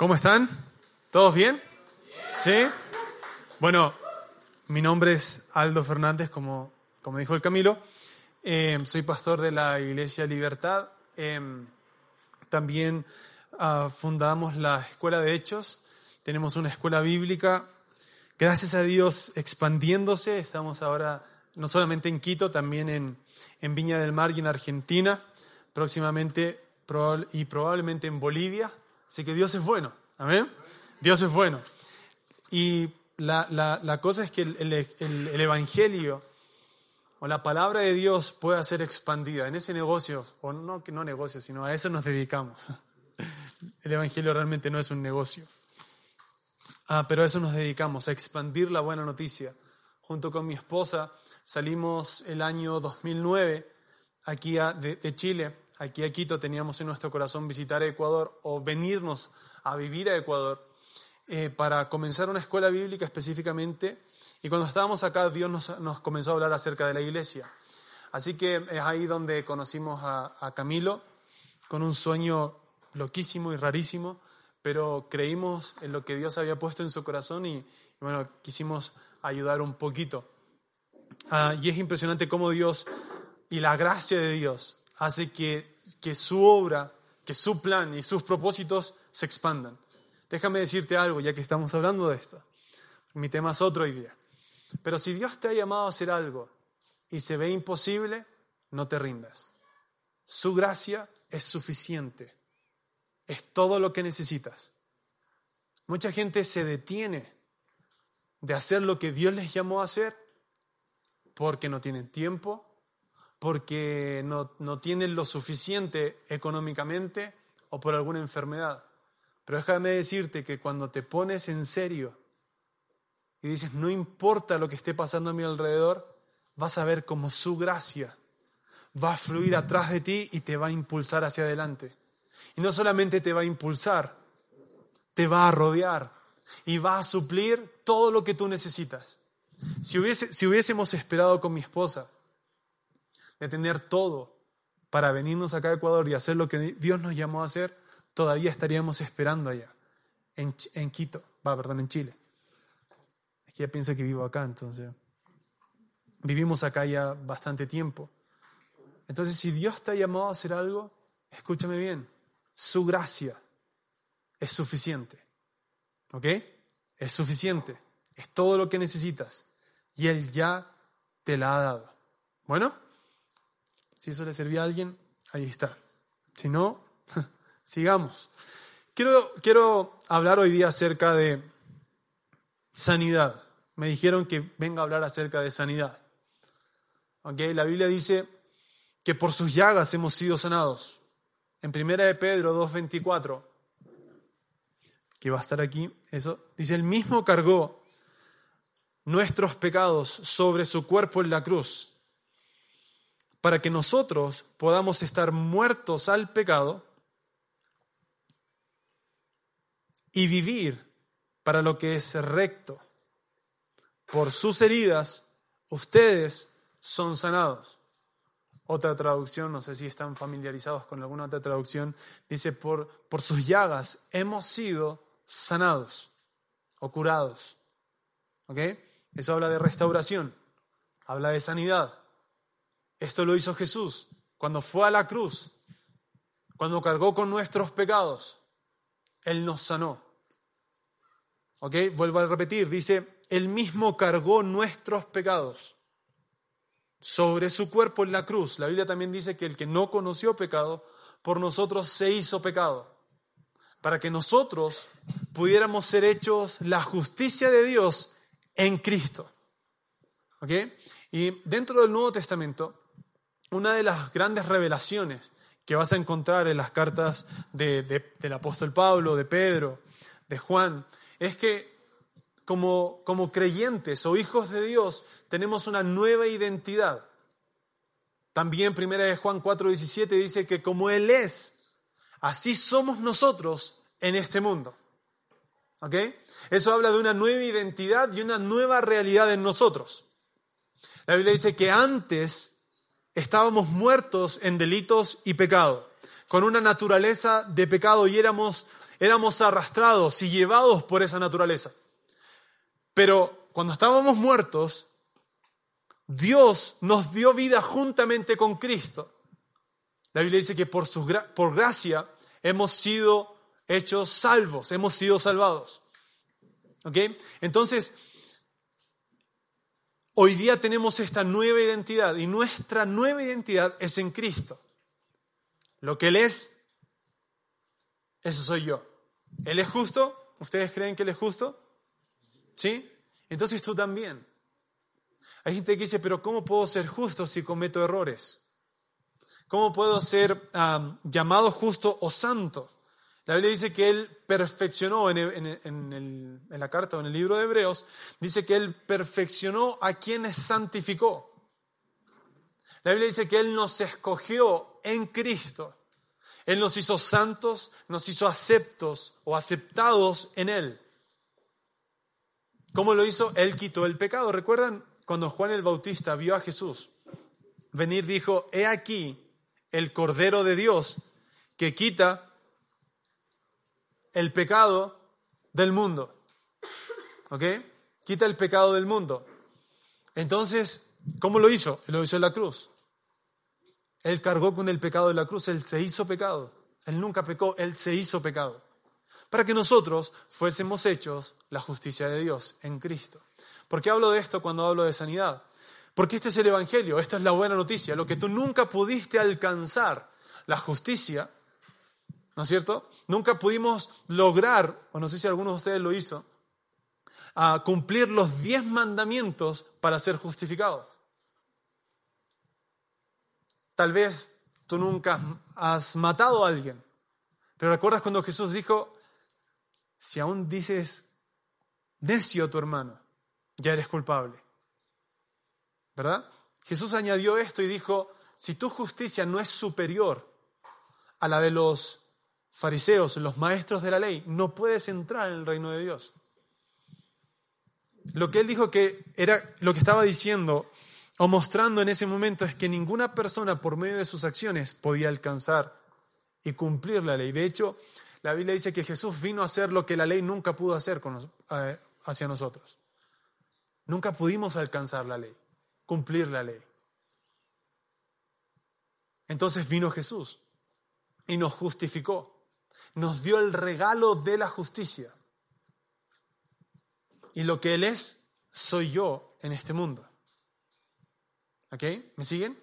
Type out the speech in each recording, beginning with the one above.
¿Cómo están? ¿Todos bien? ¿Sí? Bueno, mi nombre es Aldo Fernández, como, como dijo el Camilo. Eh, soy pastor de la Iglesia Libertad. Eh, también ah, fundamos la Escuela de Hechos. Tenemos una escuela bíblica. Gracias a Dios expandiéndose. Estamos ahora no solamente en Quito, también en, en Viña del Mar y en Argentina. Próximamente y probablemente en Bolivia. Así que Dios es bueno. Amén. Dios es bueno. Y la, la, la cosa es que el, el, el, Evangelio o la palabra de Dios pueda ser expandida en ese negocio, o no no negocio, sino a eso nos dedicamos. El Evangelio realmente no es un negocio. Ah, pero a eso nos dedicamos, a expandir la buena noticia. Junto con mi esposa salimos el año 2009 aquí a, de, de Chile aquí a Quito teníamos en nuestro corazón visitar Ecuador o venirnos a vivir a Ecuador eh, para comenzar una escuela bíblica específicamente. Y cuando estábamos acá, Dios nos, comenzó a hablar acerca de la iglesia. Así que es ahí donde conocimos a, Camilo con un sueño loquísimo y rarísimo, pero creímos en lo que Dios había puesto en su corazón y, bueno, quisimos ayudar un poquito. Ah, y es impresionante cómo Dios y la gracia de Dios hace que, que su obra, que su plan y sus propósitos se expandan. Déjame decirte algo, ya que estamos hablando de esto. Mi tema es otro hoy día. Pero si Dios te ha llamado a hacer algo y se ve imposible, no te rindas. Su gracia es suficiente. Es todo lo que necesitas. Mucha gente se detiene de hacer lo que Dios les llamó a hacer porque no tienen tiempo, porque no, no tienen lo suficiente económicamente o por alguna enfermedad. Pero déjame decirte que cuando te pones en serio y dices, no importa lo que esté pasando a mi alrededor, vas a ver cómo su gracia va a fluir atrás de ti y te va a impulsar hacia adelante. Y no solamente te va a impulsar, te va a rodear y va a suplir todo lo que tú necesitas. Si, hubiese, si hubiésemos esperado con mi esposa de tener todo para venirnos acá a Ecuador y hacer lo que Dios nos llamó a hacer, todavía estaríamos esperando allá, en, en Quito, va, perdón, en Chile. Es que ya piensa que vivo acá, entonces. Vivimos acá ya bastante tiempo. Entonces, si Dios te ha llamado a hacer algo, escúchame bien, su gracia es suficiente. ¿Ok? Es suficiente. Es todo lo que necesitas. Y Él ya te la ha dado. Bueno, si eso le servía a alguien, ahí está. Si no, sigamos. Quiero, quiero hablar hoy día acerca de sanidad. Me dijeron que venga a hablar acerca de sanidad. ¿Okay? La Biblia dice que por sus llagas hemos sido sanados. En primera de Pedro 2.24, que va a estar aquí, eso dice, el mismo cargó nuestros pecados sobre su cuerpo en la cruz para que nosotros podamos estar muertos al pecado y vivir para lo que es recto. Por sus heridas, ustedes son sanados. Otra traducción, no sé si están familiarizados con alguna otra traducción, dice, por, por sus llagas hemos sido sanados o curados. Eso habla de restauración, habla de sanidad. Esto lo hizo Jesús cuando fue a la cruz, cuando cargó con nuestros pecados. Él nos sanó. ¿Ok? Vuelvo a repetir, dice, Él mismo cargó nuestros pecados sobre su cuerpo en la cruz. La Biblia también dice que el que no conoció pecado, por nosotros se hizo pecado, para que nosotros pudiéramos ser hechos la justicia de Dios en Cristo. ¿Ok? Y dentro del Nuevo Testamento una de las grandes revelaciones que vas a encontrar en las cartas del apóstol Pablo, de Pedro, de Juan, es que como, como creyentes o hijos de Dios tenemos una nueva identidad. También primera de Juan 4:17 dice que como Él es, así somos nosotros en este mundo. ¿Ok? Eso habla de una nueva identidad y una nueva realidad en nosotros. La Biblia dice que antes estábamos muertos en delitos y pecado. con una naturaleza de pecado y éramos, éramos arrastrados y llevados por esa naturaleza. Pero cuando estábamos muertos, Dios nos dio vida juntamente con Cristo. La Biblia dice que por, su, por gracia hemos sido hechos salvos, hemos sido salvados. ¿Ok? Entonces, hoy día tenemos esta nueva identidad y nuestra nueva identidad es en Cristo. Lo que Él es, eso soy yo. ¿Él es justo? ¿Ustedes creen que Él es justo? ¿Sí? Entonces tú también. Hay gente que dice, pero ¿cómo puedo ser justo si cometo errores? ¿Cómo puedo ser llamado justo o santo? La Biblia dice que Él perfeccionó en, la carta o en el libro de Hebreos, dice que Él perfeccionó a quienes santificó. La Biblia dice que Él nos escogió en Cristo. Él nos hizo santos, nos hizo aceptos o aceptados en Él. ¿Cómo lo hizo? Él quitó el pecado. ¿Recuerdan cuando Juan el Bautista vio a Jesús venir, dijo, he aquí el Cordero de Dios que quita el pecado del mundo. ¿Ok? Quita el pecado del mundo. Entonces, ¿cómo lo hizo? Lo hizo en la cruz. Él cargó con el pecado de la cruz, Él se hizo pecado. Él nunca pecó, Él se hizo pecado. Para que nosotros fuésemos hechos la justicia de Dios en Cristo. ¿Por qué hablo de esto cuando hablo de sanidad? Porque este es el Evangelio, esta es la buena noticia. Lo que tú nunca pudiste alcanzar, la justicia, ¿no es cierto? Nunca pudimos lograr, o no sé si alguno de ustedes lo hizo, cumplir los diez mandamientos para ser justificados. Tal vez tú nunca has matado a alguien, pero recuerdas cuando Jesús dijo, si aún dices necio a tu hermano, ya eres culpable. ¿Verdad? Jesús añadió esto y dijo, si tu justicia no es superior a la de los fariseos, los maestros de la ley, no puedes entrar en el reino de Dios. Lo que él dijo que era lo que estaba diciendo o mostrando en ese momento es que ninguna persona por medio de sus acciones podía alcanzar y cumplir la ley. De hecho, la Biblia dice que Jesús vino a hacer lo que la ley nunca pudo hacer eh, hacia nosotros. Nunca pudimos alcanzar la ley, cumplir la ley. Entonces vino Jesús y nos justificó, nos dio el regalo de la justicia. Y lo que Él es, soy yo en este mundo. ¿Ok? ¿Me siguen?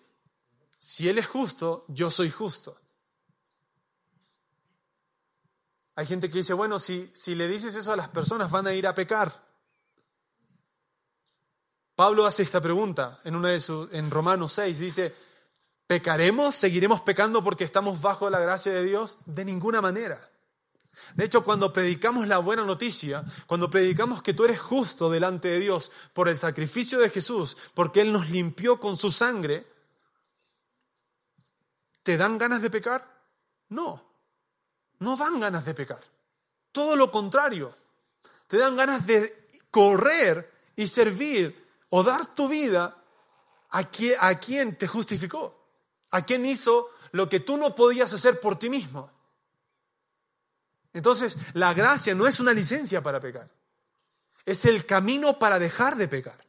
Si Él es justo, yo soy justo. Hay gente que dice, bueno, si, si le dices eso a las personas van a ir a pecar. Pablo hace esta pregunta en, una de sus, en Romanos 6, dice, ¿pecaremos? ¿Seguiremos pecando porque estamos bajo la gracia de Dios? De ninguna manera. De hecho, cuando predicamos la buena noticia, cuando predicamos que tú eres justo delante de Dios por el sacrificio de Jesús, porque Él nos limpió con su sangre, ¿te dan ganas de pecar? No, no dan ganas de pecar. Todo lo contrario, te dan ganas de correr y servir o dar tu vida a quien, te justificó, a quien hizo lo que tú no podías hacer por ti mismo. Entonces, la gracia no es una licencia para pecar, es el camino para dejar de pecar.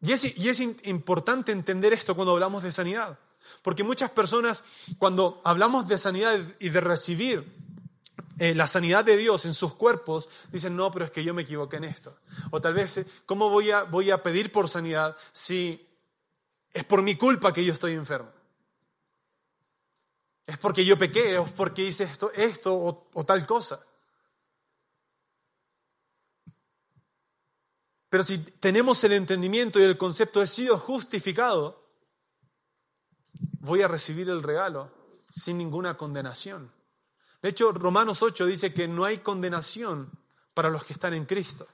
Y es, y es importante entender esto cuando hablamos de sanidad, porque muchas personas, cuando hablamos de sanidad y de recibir eh, la sanidad de Dios en sus cuerpos, dicen, no, pero es que yo me equivoqué en esto. O tal vez, eh, ¿cómo voy a, voy a pedir por sanidad si es por mi culpa que yo estoy enfermo? es porque yo pequé, es porque hice esto, esto o, tal cosa. Pero si tenemos el entendimiento y el concepto de sido justificado, voy a recibir el regalo sin ninguna condenación. De hecho, Romanos 8 dice que no hay condenación para los que están en Cristo.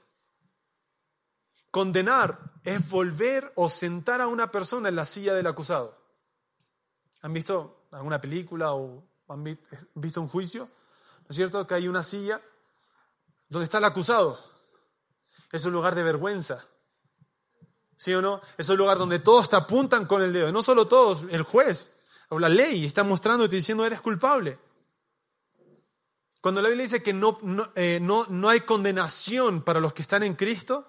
Condenar es volver o sentar a una persona en la silla del acusado. ¿Han visto alguna película o han visto un juicio, ¿no es cierto? Que hay una silla donde está el acusado. Es un lugar de vergüenza. ¿Sí o no? Es un lugar donde todos te apuntan con el dedo. No solo todos, el juez o la ley está mostrándote diciendo eres culpable. Cuando la Biblia dice que no, eh, no, no hay condenación para los que están en Cristo,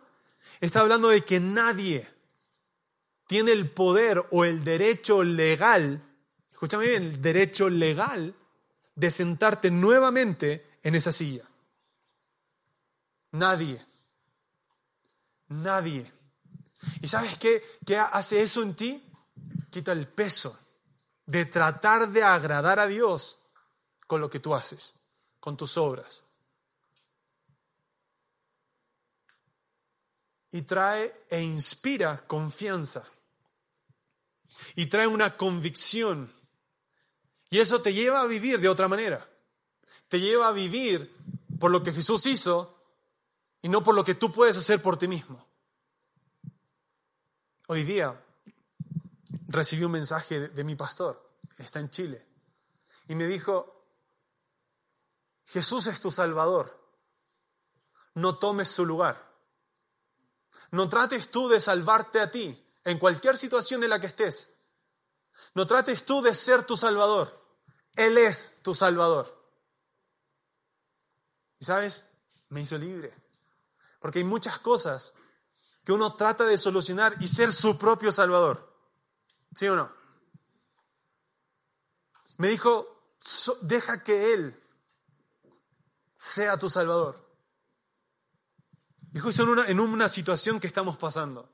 está hablando de que nadie tiene el poder o el derecho legal, escúchame bien, el derecho legal de sentarte nuevamente en esa silla. Nadie. Nadie. ¿Y sabes qué, qué hace eso en ti? Quita el peso de tratar de agradar a Dios con lo que tú haces, con tus obras. Y trae e inspira confianza. Y trae una convicción. Y eso te lleva a vivir de otra manera. Te lleva a vivir por lo que Jesús hizo y no por lo que tú puedes hacer por ti mismo. Hoy día recibí un mensaje de, mi pastor, está en Chile, y me dijo, Jesús es tu Salvador, no tomes su lugar, no trates tú de salvarte a ti en cualquier situación en la que estés, no trates tú de ser tu Salvador, Él es tu Salvador. Y sabes, me hizo libre, porque hay muchas cosas que uno trata de solucionar y ser su propio Salvador. ¿Sí o no? Me dijo, deja que Él sea tu Salvador. Y justo en una, en una situación que estamos pasando,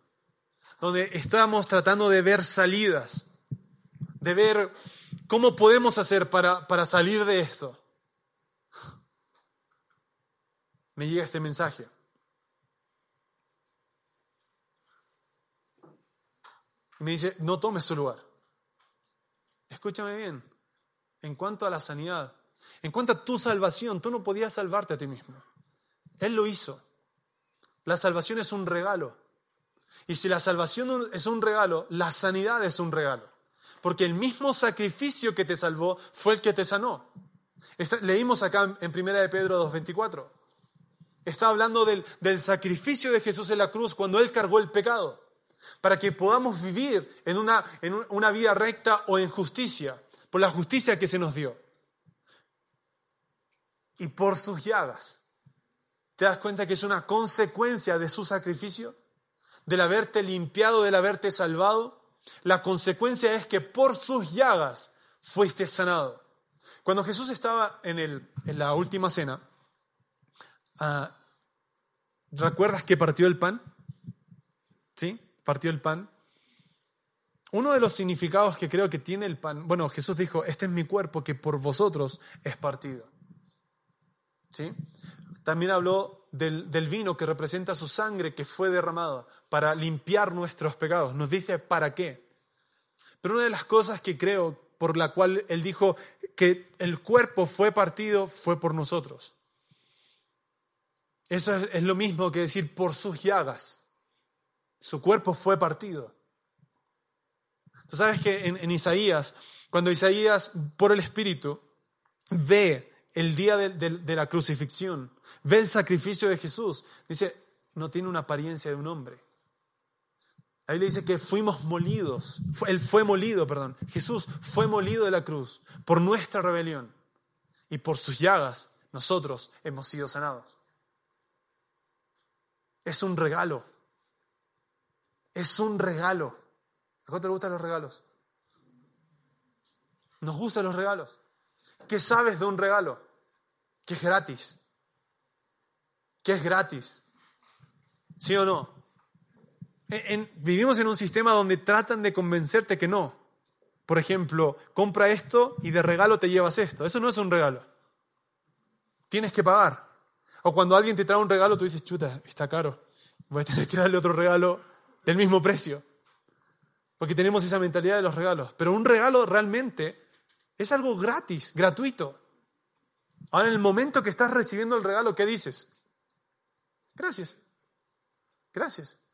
donde estamos tratando de ver salidas, de ver cómo podemos hacer para, para salir de esto, me llega este mensaje. Y me dice, no tomes su lugar. Escúchame bien, en cuanto a la sanidad, en cuanto a tu salvación, tú no podías salvarte a ti mismo. Él lo hizo. La salvación es un regalo. Y si la salvación es un regalo, la sanidad es un regalo. Porque el mismo sacrificio que te salvó fue el que te sanó. leímos acá en 1 de Pedro 2.24. Está hablando del, del sacrificio de Jesús en la cruz cuando Él cargó el pecado para que podamos vivir en una, en una vida recta o en justicia, por la justicia que se nos dio. Y por sus llagas. ¿Te das cuenta que es una consecuencia de su sacrificio? Del haberte limpiado, del haberte salvado. La consecuencia es que por sus llagas fuiste sanado. Cuando Jesús estaba en, el, en la última cena, ah, ¿recuerdas que partió el pan? ¿Sí? partió el pan. Uno de los significados que creo que tiene el pan, bueno, Jesús dijo, este es mi cuerpo que por vosotros es partido. ¿Sí? También habló del, del vino que representa su sangre que fue derramada para limpiar nuestros pecados. Nos dice para qué. Pero una de las cosas que creo por la cual él dijo que el cuerpo fue partido fue por nosotros. Eso es lo mismo que decir por sus llagas. Su cuerpo fue partido. Tú sabes que en, Isaías, cuando Isaías por el Espíritu ve el día de, la crucifixión, ve el sacrificio de Jesús, dice, no tiene una apariencia de un hombre. Ahí le dice que fuimos molidos, él fue molido, perdón, Jesús fue molido de la cruz por nuestra rebelión y por sus llagas nosotros hemos sido sanados. Es un regalo. Es un regalo. ¿A cuánto te gustan los regalos? Nos gustan los regalos. ¿Qué sabes de un regalo? Que es gratis. Que es gratis. ¿Sí o no? vivimos en un sistema donde tratan de convencerte que no. Por ejemplo, compra esto y de regalo te llevas esto. Eso no es un regalo. Tienes que pagar. O cuando alguien te trae un regalo, tú dices, chuta, está caro. Voy a tener que darle otro regalo del mismo precio. Porque tenemos esa mentalidad de los regalos. Pero un regalo realmente es algo gratis, gratuito. Ahora, en el momento que estás recibiendo el regalo, ¿qué dices? Gracias. Gracias.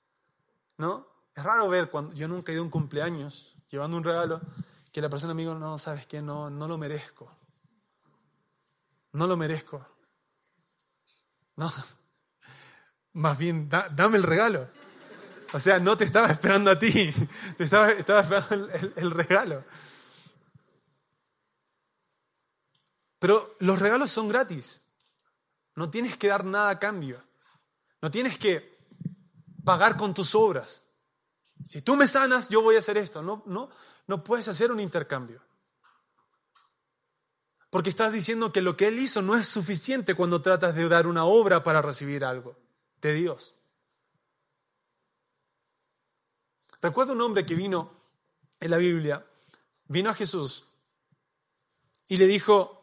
¿No? Es raro ver cuando yo nunca he ido a un cumpleaños llevando un regalo que la persona amigo no, sabes qué, no, no lo merezco. No lo merezco. No. Más bien, dame el regalo. O sea, no te estaba esperando a ti, te estaba, esperando el regalo. Pero los regalos son gratis. No tienes que dar nada a cambio. No tienes que pagar con tus obras. Si tú me sanas, yo voy a hacer esto. No, no, no puedes hacer un intercambio. Porque estás diciendo que lo que Él hizo no es suficiente cuando tratas de dar una obra para recibir algo de Dios. Recuerdo un hombre que vino en la Biblia, vino a Jesús y le dijo,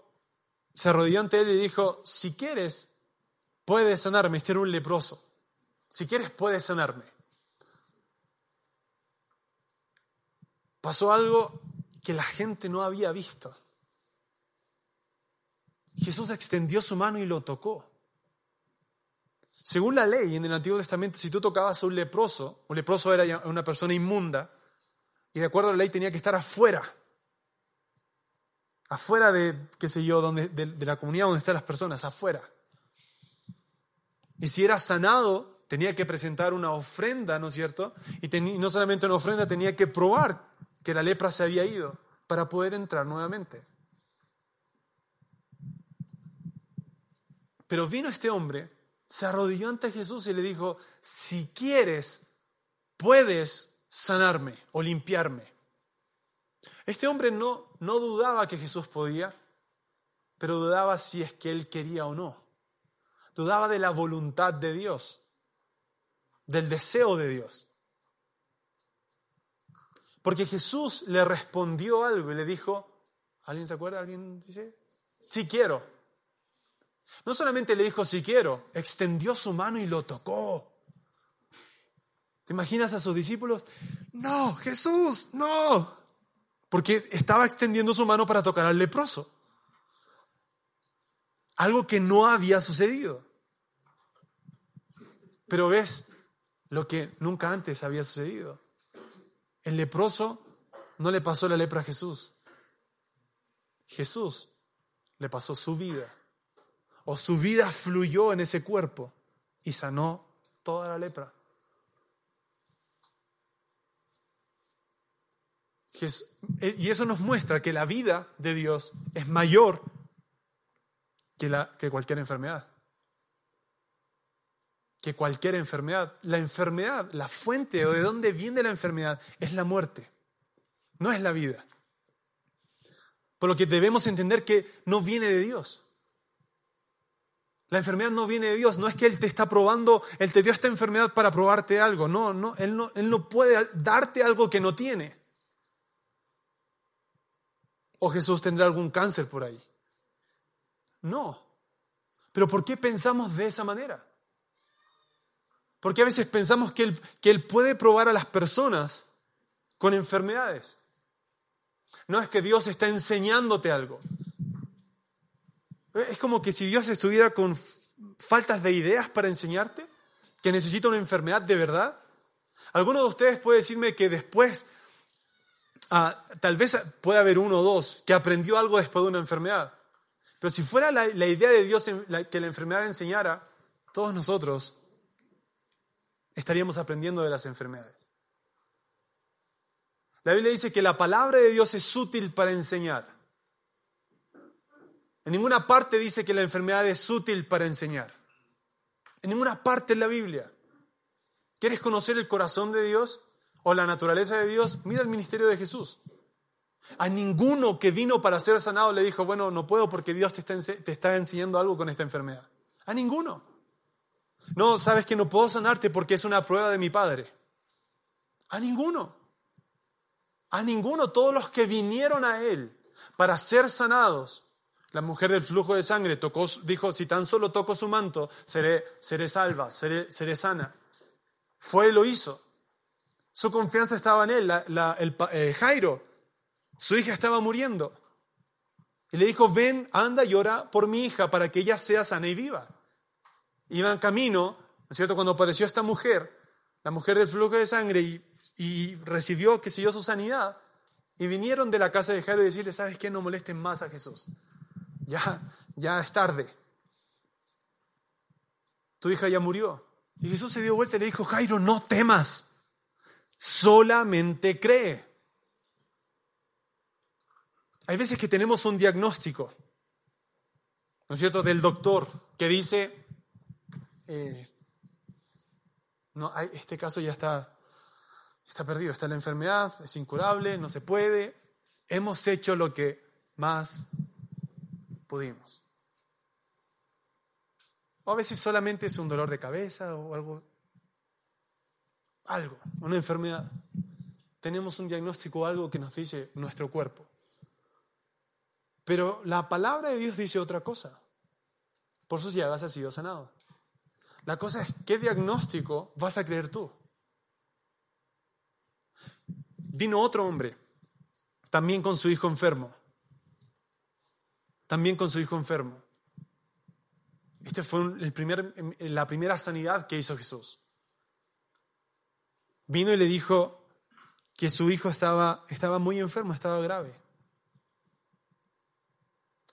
se arrodilló ante él y dijo, si quieres, puedes sanarme, este era un leproso. Si quieres, puedes sanarme. Pasó algo que la gente no había visto. Jesús extendió su mano y lo tocó. Según la ley en el Antiguo Testamento, si tú tocabas a un leproso, un leproso era una persona inmunda, y de acuerdo a la ley tenía que estar afuera, afuera de, qué sé yo, donde, de, la comunidad donde están las personas, afuera. Y si era sanado, tenía que presentar una ofrenda, ¿no es cierto? Y no solamente una ofrenda, tenía que probar que la lepra se había ido para poder entrar nuevamente. Pero vino este hombre, se arrodilló ante Jesús y le dijo, si quieres, puedes sanarme o limpiarme. Este hombre no, no dudaba que Jesús podía, pero dudaba si es que él quería o no. Dudaba de la voluntad de Dios, del deseo de Dios. Porque Jesús le respondió algo y le dijo, ¿alguien se acuerda? ¿Alguien dice? Sí quiero. No solamente le dijo si quiero, extendió su mano y lo tocó. ¿Te imaginas a sus discípulos? No, Jesús, no. Porque estaba extendiendo su mano para tocar al leproso. Algo que no había sucedido. Pero ves lo que nunca antes había sucedido. El leproso no le pasó la lepra a Jesús. Jesús le pasó su vida o su vida fluyó en ese cuerpo y sanó toda la lepra. Y eso nos muestra que la vida de Dios es mayor que, la, que cualquier enfermedad. Que cualquier enfermedad. La enfermedad, la fuente o de dónde viene la enfermedad es la muerte, no es la vida. Por lo que debemos entender que no viene de Dios. La enfermedad no viene de Dios, no es que Él te está probando, Él te dio esta enfermedad para probarte algo, no, no, Él no, Él no puede darte algo que no tiene. O Jesús tendrá algún cáncer por ahí. No. Pero ¿por qué pensamos de esa manera? Porque a veces pensamos que él, que él puede probar a las personas con enfermedades. No es que Dios está enseñándote algo. Es como que si Dios estuviera con faltas de ideas para enseñarte, que necesita una enfermedad de verdad. Alguno de ustedes puede decirme que después, tal vez puede haber uno o dos, que aprendió algo después de una enfermedad. Pero si fuera la, idea de Dios que la enfermedad enseñara, todos nosotros estaríamos aprendiendo de las enfermedades. La Biblia dice que la palabra de Dios es útil para enseñar. En ninguna parte dice que la enfermedad es útil para enseñar. En ninguna parte en la Biblia. ¿Quieres conocer el corazón de Dios o la naturaleza de Dios? Mira el ministerio de Jesús. A ninguno que vino para ser sanado le dijo, bueno, no puedo porque Dios te está, enseñando algo con esta enfermedad. A ninguno. No, sabes que no puedo sanarte porque es una prueba de mi Padre. A ninguno. A ninguno. Todos los que vinieron a Él para ser sanados la mujer del flujo de sangre tocó, dijo, si tan solo toco su manto, seré, seré salva, seré, seré sana. Fue y lo hizo. Su confianza estaba en él. el, eh, Jairo, su hija estaba muriendo. Y le dijo, ven, anda y ora por mi hija para que ella sea sana y viva. Iba en camino, ¿no es cierto? Cuando apareció esta mujer, la mujer del flujo de sangre, y, recibió, que siguió su sanidad, y vinieron de la casa de Jairo y decirle, ¿sabes qué? No molesten más a Jesús ya, ya es tarde. Tu hija ya murió. Y Jesús se dio vuelta y le dijo, Jairo, no temas, solamente cree. Hay veces que tenemos un diagnóstico, ¿no es cierto?, del doctor que dice, eh, no, este caso ya está, está perdido, está la enfermedad, es incurable, no se puede, hemos hecho lo que más pudimos. O a veces solamente es un dolor de cabeza o algo, algo, una enfermedad. Tenemos un diagnóstico algo que nos dice nuestro cuerpo. Pero la palabra de Dios dice otra cosa. Por sus llagas ha sido sanado. La cosa es, ¿qué diagnóstico vas a creer tú? Vino otro hombre, también con su hijo enfermo. También con su hijo enfermo. Esta fue el primer, la primera sanidad que hizo Jesús. Vino y le dijo que su hijo estaba, estaba muy enfermo, estaba grave.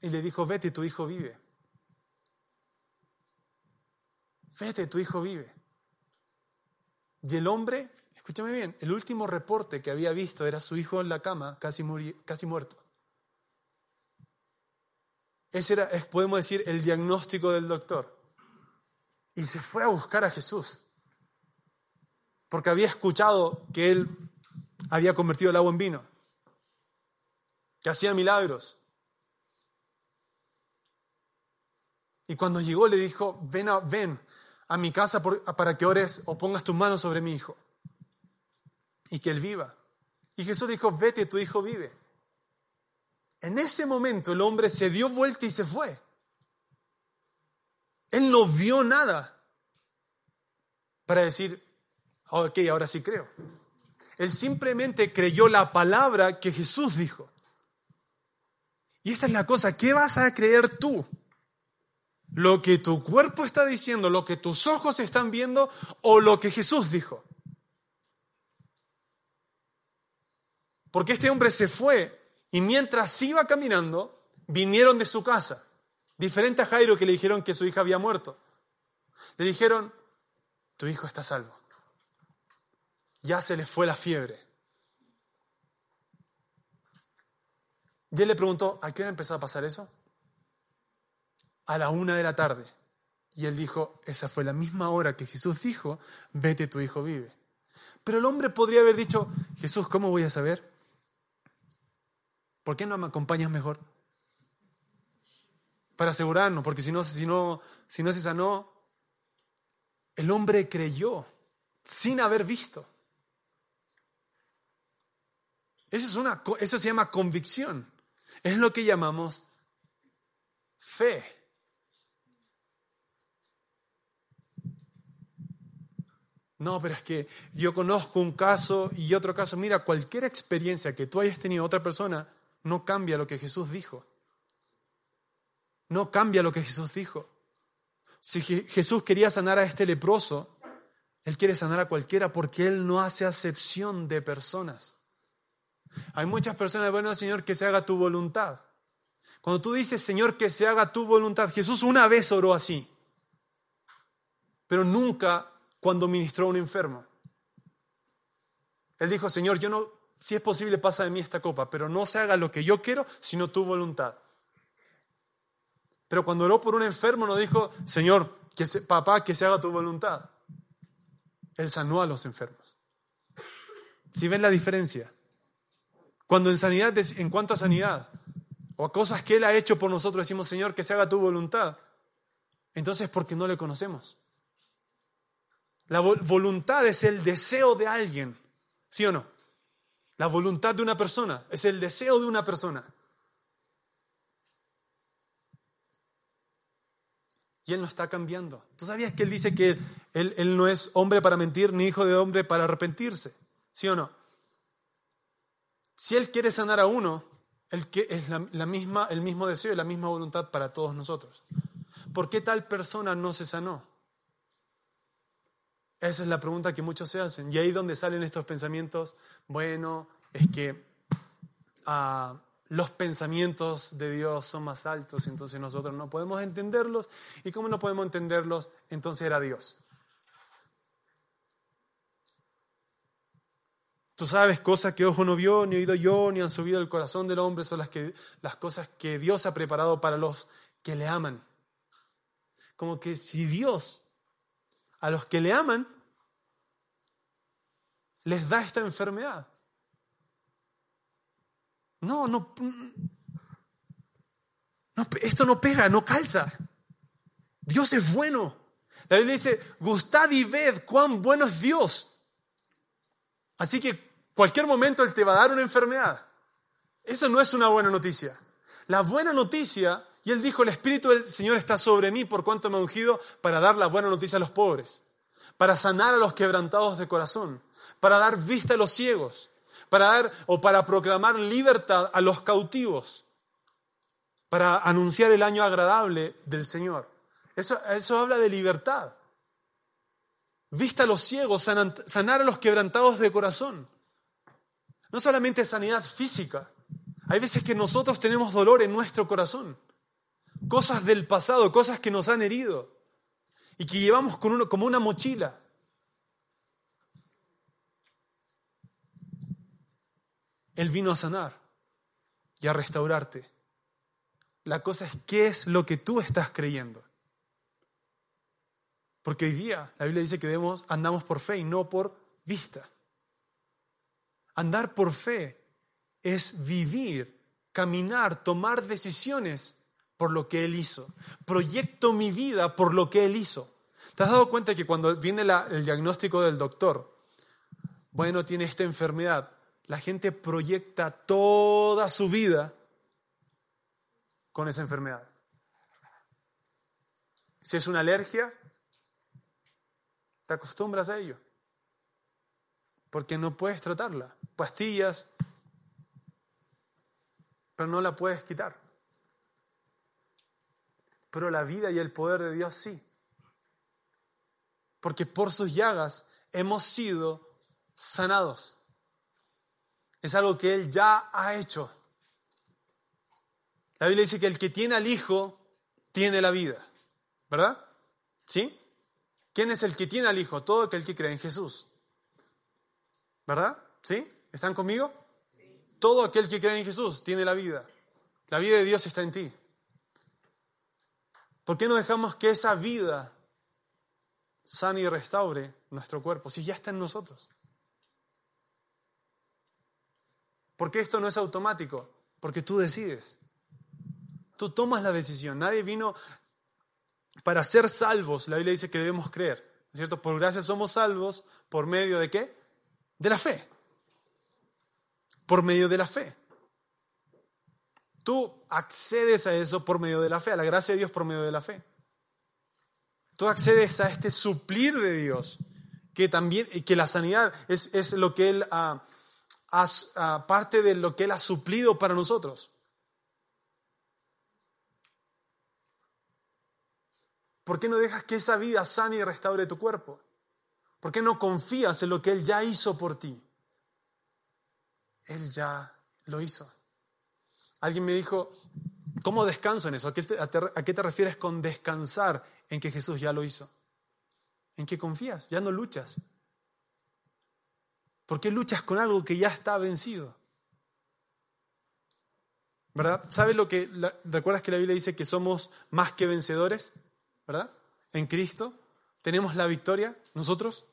Y le dijo, vete, tu hijo vive. Vete, tu hijo vive. Y el hombre, escúchame bien, el último reporte que había visto era su hijo en la cama, casi, casi muerto. Ese era, podemos decir, el diagnóstico del doctor. Y se fue a buscar a Jesús. Porque había escuchado que él había convertido el agua en vino, que hacía milagros. Y cuando llegó le dijo, ven a, ven a mi casa para que ores o pongas tus manos sobre mi hijo y que él viva. Y Jesús dijo, vete, tu hijo vive. En ese momento el hombre se dio vuelta y se fue. Él no vio nada para decir, ok, ahora sí creo. Él simplemente creyó la palabra que Jesús dijo. Y esta es la cosa, ¿qué vas a creer tú? ¿Lo que tu cuerpo está diciendo, lo que tus ojos están viendo o lo que Jesús dijo? Porque este hombre se fue y mientras iba caminando, vinieron de su casa, diferente a Jairo que le dijeron que su hija había muerto. Le dijeron, tu hijo está salvo. Ya se le fue la fiebre. Y él le preguntó, ¿a qué hora empezó a pasar eso? A la una de la tarde. Y él dijo, esa fue la misma hora que Jesús dijo, vete, tu hijo vive. Pero el hombre podría haber dicho, Jesús, ¿cómo voy a saber? ¿Por qué no me acompañas mejor? Para asegurarnos, porque si no, si no, si no se sanó, el hombre creyó sin haber visto. Eso, es una, eso se llama convicción. Es lo que llamamos fe. No, pero es que yo conozco un caso y otro caso. Mira, cualquier experiencia que tú hayas tenido otra persona no cambia lo que Jesús dijo. No cambia lo que Jesús dijo. Si Jesús quería sanar a este leproso, Él quiere sanar a cualquiera porque Él no hace acepción de personas. Hay muchas personas, bueno, Señor, que se haga tu voluntad. Cuando tú dices, Señor, que se haga tu voluntad, Jesús una vez oró así, pero nunca cuando ministró a un enfermo. Él dijo, Señor, yo no, si es posible, pasa de mí esta copa, pero no se haga lo que yo quiero, sino tu voluntad. Pero cuando oró por un enfermo, no dijo, Señor, que papá, que se haga tu voluntad. Él sanó a los enfermos. Si ven la diferencia? Cuando en sanidad, en cuanto a sanidad, o a cosas que Él ha hecho por nosotros, decimos, Señor, que se haga tu voluntad. Entonces, porque no le conocemos. La voluntad es el deseo de alguien, ¿sí o no? La voluntad de una persona es el deseo de una persona. Y Él no está cambiando. ¿Tú sabías que Él dice que Él, no es hombre para mentir ni hijo de hombre para arrepentirse? ¿Sí o no? Si Él quiere sanar a uno, Él es la misma, el mismo deseo y la misma voluntad para todos nosotros. ¿Por qué tal persona no se sanó? Esa es la pregunta que muchos se hacen. Y ahí donde salen estos pensamientos, bueno, es que ah, los pensamientos de Dios son más altos, entonces nosotros no podemos entenderlos. ¿Y cómo no podemos entenderlos? Entonces era Dios. Tú sabes cosas que ojo no vio, ni oído yo, ni han subido al corazón del hombre, son las, que, las cosas que Dios ha preparado para los que le aman. Como que si Dios a los que le aman les da esta enfermedad. No, no, no, esto no pega, no calza. Dios es bueno. La Biblia dice, gustad y ved cuán bueno es Dios. Así que cualquier momento Él te va a dar una enfermedad. Eso no es una buena noticia. La buena noticia, y Él dijo, el Espíritu del Señor está sobre mí por cuanto me ha ungido para dar la buena noticia a los pobres, para sanar a los quebrantados de corazón, para dar vista a los ciegos, para dar o para proclamar libertad a los cautivos, para anunciar el año agradable del Señor. Eso, eso habla de libertad. Vista a los ciegos, sanar a los quebrantados de corazón. No solamente sanidad física. Hay veces que nosotros tenemos dolor en nuestro corazón. Cosas del pasado, cosas que nos han herido y que llevamos con uno, como una mochila. Él vino a sanar y a restaurarte. La cosa es qué es lo que tú estás creyendo. Porque hoy día la Biblia dice que andamos por fe y no por vista. Andar por fe es vivir, caminar, tomar decisiones por lo que Él hizo. Proyecto mi vida por lo que Él hizo. ¿Te has dado cuenta que cuando viene el diagnóstico del doctor, bueno, tiene esta enfermedad, la gente proyecta toda su vida con esa enfermedad. Si es una alergia, te acostumbras a ello. Porque no puedes tratarla. Pastillas, pero no la puedes quitar. Pero la vida y el poder de Dios sí. Porque por sus llagas hemos sido sanados. Es algo que Él ya ha hecho. La Biblia dice que el que tiene al Hijo tiene la vida. ¿Verdad? ¿Sí? ¿Quién es el que tiene al Hijo? Todo aquel que cree en Jesús. ¿Verdad? ¿Sí? ¿Están conmigo? Todo aquel que cree en Jesús tiene la vida. La vida de Dios está en ti. ¿Por qué no dejamos que esa vida sane y restaure nuestro cuerpo si ya está en nosotros? ¿Por qué esto no es automático? Porque tú decides. Tú tomas la decisión. Nadie vino para ser salvos. La Biblia dice que debemos creer. ¿Cierto? Por gracia somos salvos. ¿Por medio de qué? De la fe. Por medio de la fe. Tú accedes a eso por medio de la fe, a la gracia de Dios por medio de la fe. Tú accedes a este suplir de Dios, que también, que la sanidad es, es lo que Él ha parte de lo que Él ha suplido para nosotros. ¿Por qué no dejas que esa vida sane y restaure tu cuerpo? ¿Por qué no confías en lo que Él ya hizo por ti? Él ya lo hizo. Alguien me dijo, ¿cómo descanso en eso? ¿A qué, ¿A qué te refieres con descansar en que Jesús ya lo hizo? ¿En qué confías? Ya no luchas. ¿Por qué luchas con algo que ya está vencido? ¿Verdad? ¿Sabes lo que... ¿Recuerdas que la Biblia dice que somos más que vencedores? ¿Verdad? En Cristo. ¿Tenemos la victoria nosotros?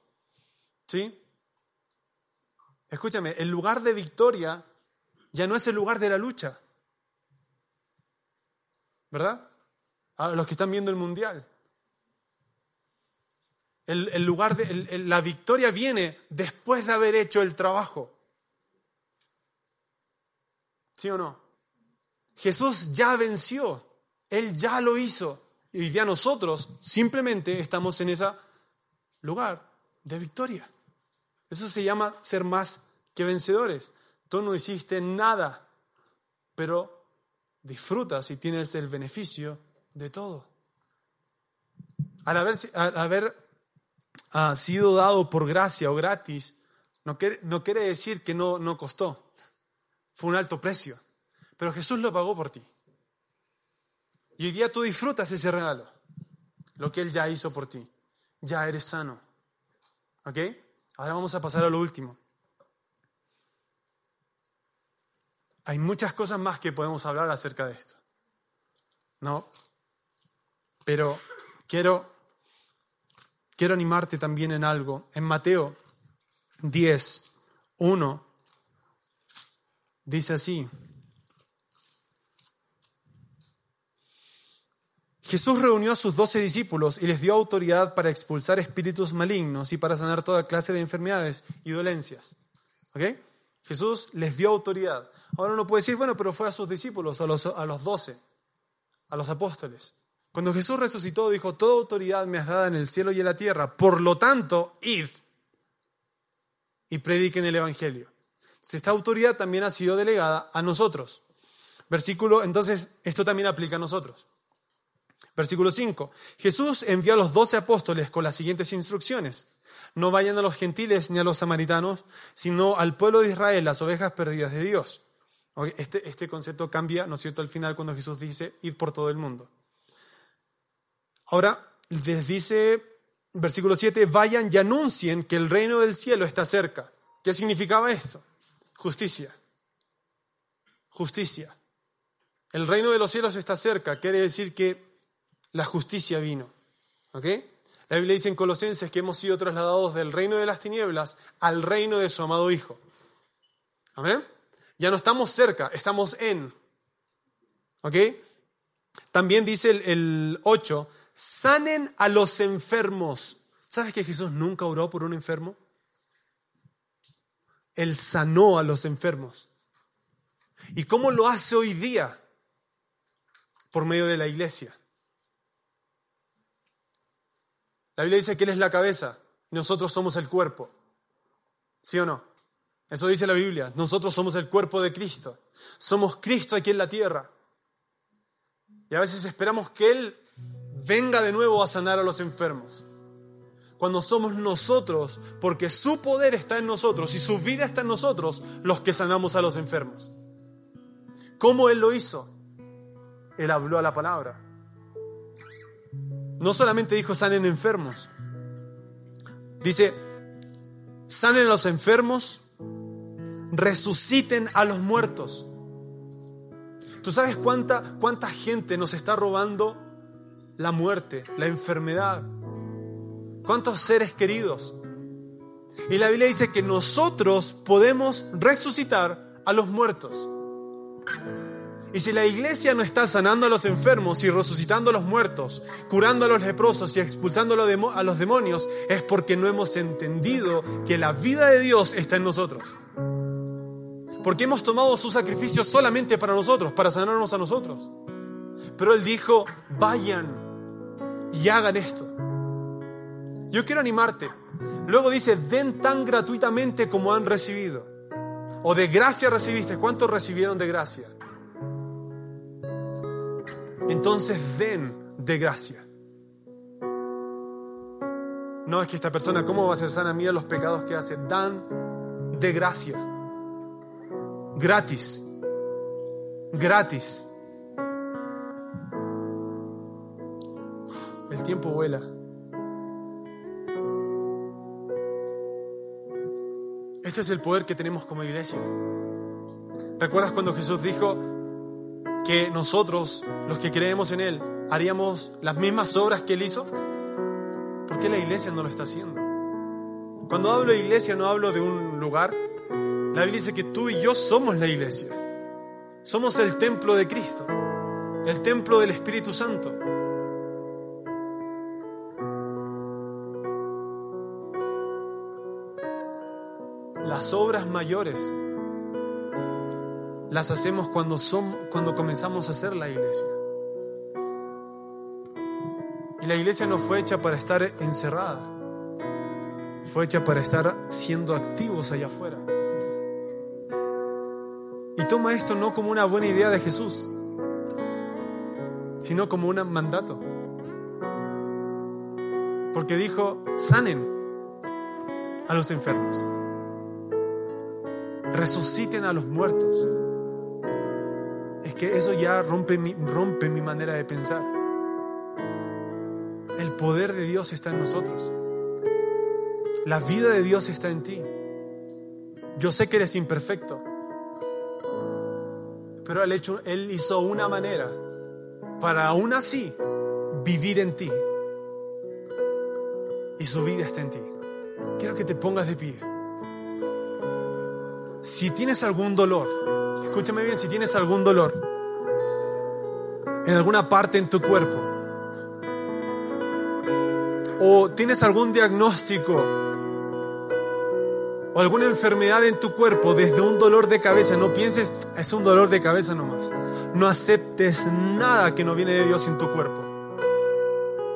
¿Sí? Escúchame, el lugar de victoria ya no es el lugar de la lucha. ¿Verdad? A los que están viendo el mundial. El, lugar de la victoria viene después de haber hecho el trabajo. ¿Sí o no? Jesús ya venció, Él ya lo hizo. Y hoy día nosotros simplemente estamos en ese lugar de victoria. Eso se llama ser más que vencedores. Tú no hiciste nada, pero disfrutas y tienes el beneficio de todo. Al haber, ha sido dado por gracia o gratis, no quiere, no quiere decir que no, no costó. Fue un alto precio. Pero Jesús lo pagó por ti. Y hoy día tú disfrutas ese regalo, lo que Él ya hizo por ti. Ya eres sano. ¿Ok? Ahora vamos a pasar a lo último. Hay muchas cosas más que podemos hablar acerca de esto. ¿No? Pero quiero, quiero animarte también en algo. En Mateo 10, 1, dice así, Jesús reunió a sus doce discípulos y les dio autoridad para expulsar espíritus malignos y para sanar toda clase de enfermedades y dolencias. ¿Ok? Jesús les dio autoridad. Ahora uno puede decir, bueno, pero fue a sus discípulos, a los, a los doce, a los apóstoles. Cuando Jesús resucitó, dijo, toda autoridad me has dada en el cielo y en la tierra, por lo tanto, id y prediquen el Evangelio. esta autoridad también ha sido delegada a nosotros. Versículo, entonces, esto también aplica a nosotros. Versículo 5. Jesús envió a los doce apóstoles con las siguientes instrucciones. No vayan a los gentiles ni a los samaritanos, sino al pueblo de Israel, las ovejas perdidas de Dios. Este, este concepto cambia, ¿no es cierto?, al final cuando Jesús dice, id por todo el mundo. Ahora, les dice, versículo 7, vayan y anuncien que el reino del cielo está cerca. ¿Qué significaba eso? Justicia. Justicia. El reino de los cielos está cerca, quiere decir que la justicia vino. ¿Ok? La Biblia dice en Colosenses que hemos sido trasladados del reino de las tinieblas al reino de su amado Hijo. ¿Amén? Ya no estamos cerca, estamos en. ¿Ok? También dice el, el 8, sanen a los enfermos. ¿Sabes que Jesús nunca oró por un enfermo? Él sanó a los enfermos. ¿Y cómo lo hace hoy día? Por medio de la iglesia. La Biblia dice que Él es la cabeza y nosotros somos el cuerpo. ¿Sí o no? Eso dice la Biblia. Nosotros somos el cuerpo de Cristo. Somos Cristo aquí en la tierra. Y a veces esperamos que Él venga de nuevo a sanar a los enfermos. Cuando somos nosotros, porque su poder está en nosotros y su vida está en nosotros, los que sanamos a los enfermos. ¿Cómo Él lo hizo? Él habló a la palabra. No solamente dijo sanen enfermos. Dice, sanen a los enfermos, resuciten a los muertos. ¿Tú sabes cuánta, cuánta gente nos está robando la muerte, la enfermedad? ¿Cuántos seres queridos? Y la Biblia dice que nosotros podemos resucitar a los muertos. Y si la iglesia no está sanando a los enfermos y resucitando a los muertos, curando a los leprosos y expulsando a los demonios, es porque no hemos entendido que la vida de Dios está en nosotros. Porque hemos tomado su sacrificio solamente para nosotros, para sanarnos a nosotros. Pero Él dijo, vayan y hagan esto. Yo quiero animarte. Luego dice, den tan gratuitamente como han recibido. O de gracia recibiste. ¿Cuántos recibieron de gracia? Entonces den de gracia. No es que esta persona, ¿cómo va a ser sana? Mira los pecados que hace. Dan de gracia. Gratis. Gratis. El tiempo vuela. Este es el poder que tenemos como iglesia. ¿Recuerdas cuando Jesús dijo, que nosotros, los que creemos en Él, haríamos las mismas obras que Él hizo? ¿Por qué la iglesia no lo está haciendo? Cuando hablo de iglesia no hablo de un lugar. La Biblia dice que tú y yo somos la iglesia. Somos el templo de Cristo, el templo del Espíritu Santo. Las obras mayores las hacemos cuando, son, cuando comenzamos a hacer la iglesia. Y la iglesia no fue hecha para estar encerrada, fue hecha para estar siendo activos allá afuera. Y toma esto no como una buena idea de Jesús, sino como un mandato. Porque dijo, sanen a los enfermos, resuciten a los muertos que eso ya rompe mi, rompe mi manera de pensar. El poder de Dios está en nosotros. La vida de Dios está en ti. Yo sé que eres imperfecto. pero él, hecho, él hizo una manera para aún así vivir en ti. Y su vida está en ti. Quiero que te pongas de pie. Si tienes algún dolor, escúchame bien, si tienes algún dolor en alguna parte en tu cuerpo, o tienes algún diagnóstico o alguna enfermedad en tu cuerpo desde un dolor de cabeza, no pienses, es un dolor de cabeza nomás. No aceptes nada que no viene de Dios en tu cuerpo.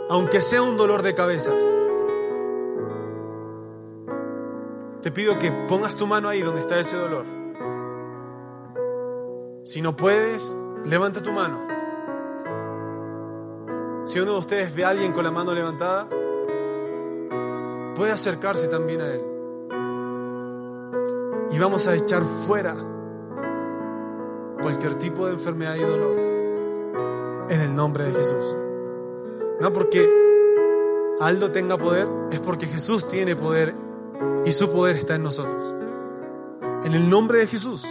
Aunque sea un dolor de cabeza. Te pido que pongas tu mano ahí donde está ese dolor. Si no puedes, levanta tu mano. Si uno de ustedes ve a alguien con la mano levantada, puede acercarse también a Él. Y vamos a echar fuera cualquier tipo de enfermedad y dolor en el nombre de Jesús. No porque Aldo tenga poder, es porque Jesús tiene poder y su poder está en nosotros. En el nombre de Jesús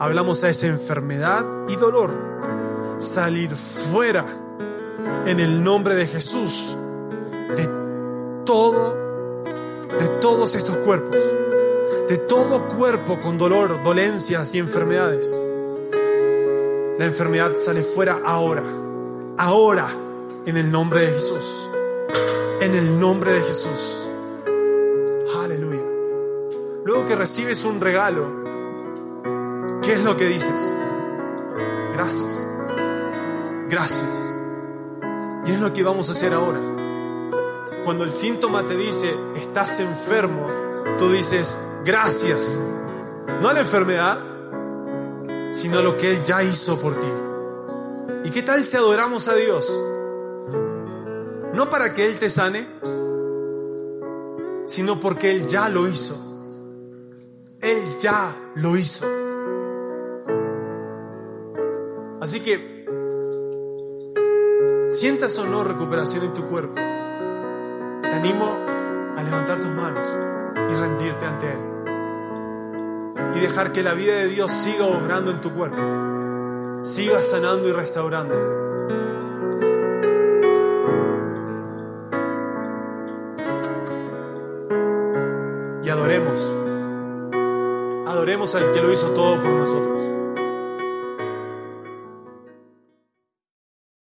hablamos a esa enfermedad y dolor salir fuera en el nombre de Jesús de todo de todos estos cuerpos, de todo cuerpo con dolor, dolencias y enfermedades. La enfermedad sale fuera ahora, ahora en el nombre de Jesús. En el nombre de Jesús. Luego que recibes un regalo, ¿qué es lo que dices? Gracias. Gracias. Y es lo que vamos a hacer ahora. Cuando el síntoma te dice, estás enfermo, tú dices, gracias. No a la enfermedad, sino a lo que Él ya hizo por ti. ¿Y qué tal si adoramos a Dios? No para que Él te sane, sino porque Él ya lo hizo. Él ya lo hizo. Así que sientas o no recuperación en tu cuerpo, te animo a levantar tus manos y rendirte ante Él. Y dejar que la vida de Dios siga obrando en tu cuerpo, siga sanando y restaurando. Y adoremos adoremos al que lo hizo todo por nosotros.